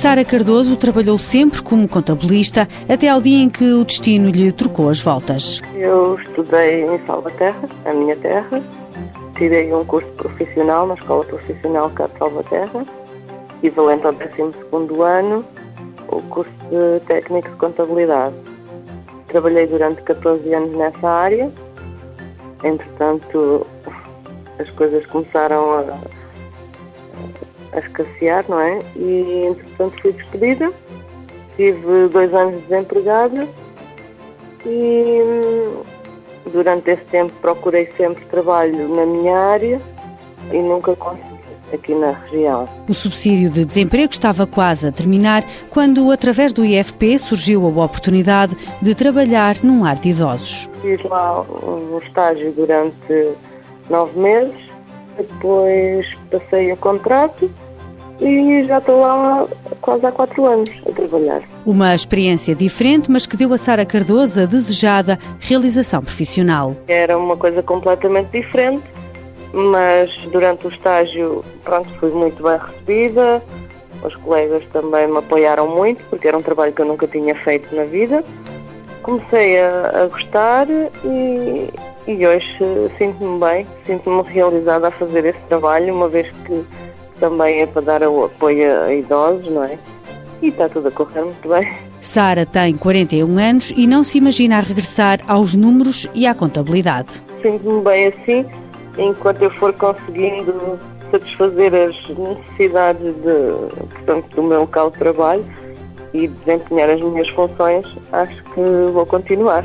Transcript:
Sara Cardoso trabalhou sempre como contabilista até ao dia em que o destino lhe trocou as voltas. Eu estudei em Salvaterra, a minha terra. Tirei um curso profissional na Escola Profissional cá de Salvaterra, equivalente ao 12 ano, o curso de técnico de contabilidade. Trabalhei durante 14 anos nessa área. Entretanto, as coisas começaram a, a escassear, não é? E, entretanto, fui despedida. Tive dois anos de desempregada e durante esse tempo procurei sempre trabalho na minha área e nunca consegui aqui na região. O subsídio de desemprego estava quase a terminar quando, através do IFP, surgiu a oportunidade de trabalhar num lar de idosos. Fiz lá um estágio durante nove meses, depois passei o contrato e já estou lá quase há quatro anos a trabalhar. Uma experiência diferente, mas que deu a Sara Cardoso a desejada realização profissional. Era uma coisa completamente diferente mas durante o estágio, pronto, fui muito bem recebida, os colegas também me apoiaram muito, porque era um trabalho que eu nunca tinha feito na vida. Comecei a, a gostar e, e hoje sinto-me bem, sinto-me realizada a fazer esse trabalho, uma vez que também é para dar o apoio a idosos, não é? E está tudo a correr muito bem. Sara tem 41 anos e não se imagina a regressar aos números e à contabilidade. Sinto-me bem assim, enquanto eu for conseguindo satisfazer as necessidades de, portanto, do meu local de trabalho e desempenhar as minhas funções, acho que vou continuar.